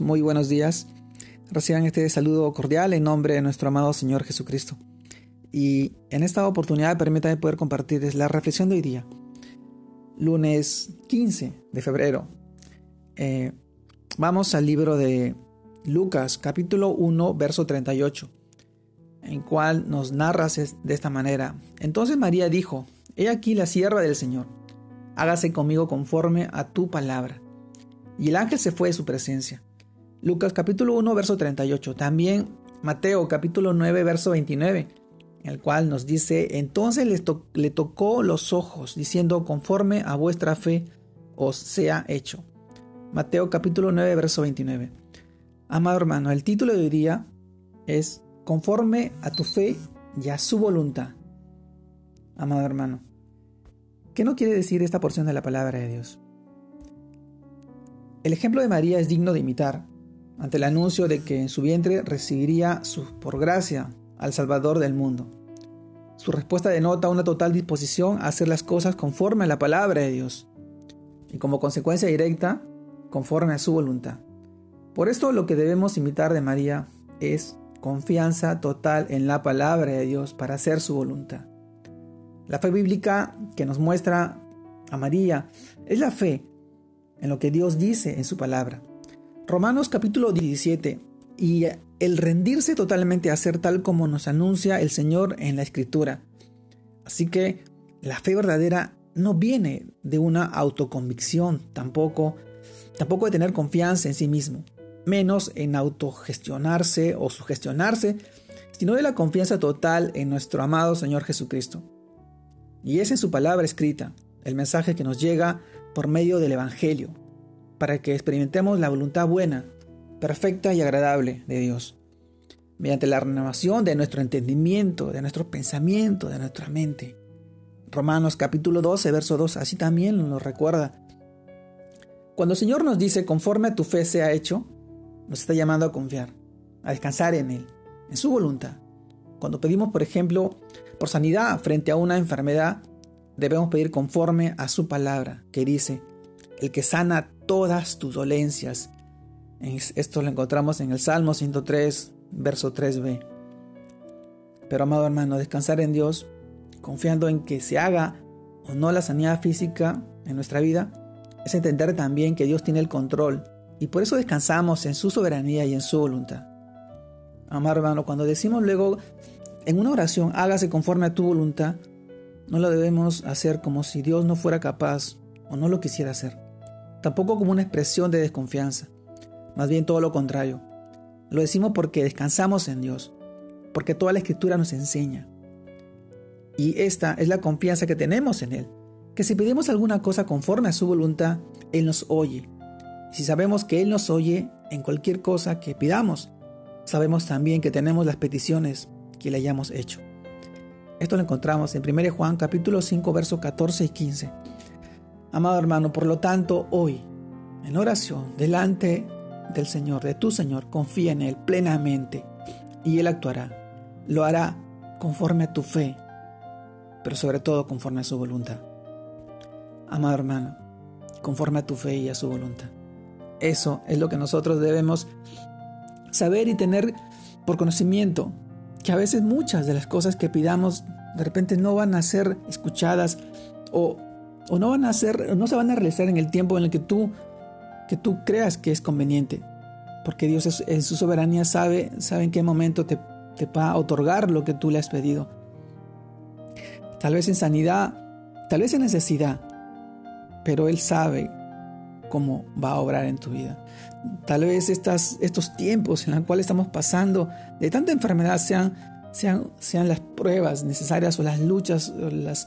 Muy buenos días. Reciban este saludo cordial en nombre de nuestro amado Señor Jesucristo. Y en esta oportunidad permítanme poder compartirles la reflexión de hoy día, lunes 15 de febrero. Eh, vamos al libro de Lucas, capítulo 1, verso 38, en cual nos narras de esta manera. Entonces María dijo, He aquí la sierva del Señor, hágase conmigo conforme a tu palabra. Y el ángel se fue de su presencia. Lucas capítulo 1, verso 38. También Mateo capítulo 9, verso 29, en el cual nos dice, entonces le tocó los ojos, diciendo, conforme a vuestra fe os sea hecho. Mateo capítulo 9, verso 29. Amado hermano, el título de hoy día es Conforme a tu fe y a su voluntad. Amado hermano, ¿qué no quiere decir esta porción de la palabra de Dios? El ejemplo de María es digno de imitar, ante el anuncio de que en su vientre recibiría su, por gracia al Salvador del mundo. Su respuesta denota una total disposición a hacer las cosas conforme a la palabra de Dios y como consecuencia directa, conforme a su voluntad. Por esto lo que debemos imitar de María es confianza total en la palabra de Dios para hacer su voluntad. La fe bíblica que nos muestra a María es la fe en lo que Dios dice en su palabra. Romanos capítulo 17 y el rendirse totalmente a hacer tal como nos anuncia el Señor en la Escritura. Así que la fe verdadera no viene de una autoconvicción, tampoco, tampoco de tener confianza en sí mismo, menos en autogestionarse o sugestionarse, sino de la confianza total en nuestro amado Señor Jesucristo. Y es en su palabra escrita, el mensaje que nos llega por medio del Evangelio, para que experimentemos la voluntad buena, perfecta y agradable de Dios, mediante la renovación de nuestro entendimiento, de nuestro pensamiento, de nuestra mente. Romanos capítulo 12, verso 2, así también nos recuerda. Cuando el Señor nos dice, conforme a tu fe sea hecho, nos está llamando a confiar, a descansar en Él, en su voluntad. Cuando pedimos, por ejemplo, por sanidad frente a una enfermedad, debemos pedir conforme a su palabra, que dice, el que sana todas tus dolencias. Esto lo encontramos en el Salmo 103, verso 3b. Pero amado hermano, descansar en Dios, confiando en que se haga o no la sanidad física en nuestra vida, es entender también que Dios tiene el control y por eso descansamos en su soberanía y en su voluntad. Amado hermano, cuando decimos luego en una oración, hágase conforme a tu voluntad, no lo debemos hacer como si Dios no fuera capaz o no lo quisiera hacer tampoco como una expresión de desconfianza, más bien todo lo contrario. Lo decimos porque descansamos en Dios, porque toda la escritura nos enseña. Y esta es la confianza que tenemos en Él, que si pedimos alguna cosa conforme a su voluntad, Él nos oye. si sabemos que Él nos oye en cualquier cosa que pidamos, sabemos también que tenemos las peticiones que le hayamos hecho. Esto lo encontramos en 1 Juan capítulo 5 versos 14 y 15. Amado hermano, por lo tanto, hoy, en oración, delante del Señor, de tu Señor, confía en Él plenamente y Él actuará. Lo hará conforme a tu fe, pero sobre todo conforme a su voluntad. Amado hermano, conforme a tu fe y a su voluntad. Eso es lo que nosotros debemos saber y tener por conocimiento, que a veces muchas de las cosas que pidamos de repente no van a ser escuchadas o o no van a ser, no se van a realizar en el tiempo en el que tú, que tú creas que es conveniente. Porque Dios en su soberanía sabe, sabe en qué momento te, te va a otorgar lo que tú le has pedido. Tal vez en sanidad, tal vez en necesidad, pero Él sabe cómo va a obrar en tu vida. Tal vez estas, estos tiempos en los cuales estamos pasando de tanta enfermedad sean, sean, sean las pruebas necesarias o las luchas o las,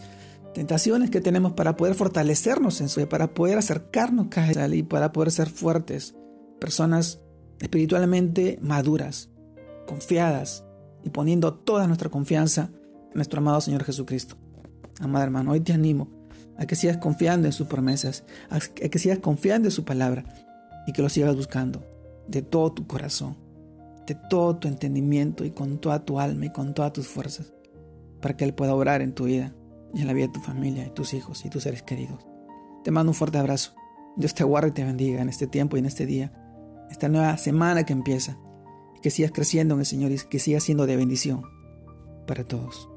tentaciones que tenemos para poder fortalecernos en su para poder acercarnos a Él y para poder ser fuertes, personas espiritualmente maduras, confiadas y poniendo toda nuestra confianza en nuestro amado Señor Jesucristo. Amado hermano, hoy te animo a que sigas confiando en sus promesas, a que sigas confiando en su palabra y que lo sigas buscando de todo tu corazón, de todo tu entendimiento y con toda tu alma y con todas tus fuerzas, para que Él pueda obrar en tu vida y en la vida de tu familia, de tus hijos y tus seres queridos. Te mando un fuerte abrazo. Dios te guarde y te bendiga en este tiempo y en este día, esta nueva semana que empieza. Y que sigas creciendo en el Señor y que sigas siendo de bendición para todos.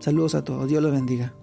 Saludos a todos. Dios los bendiga.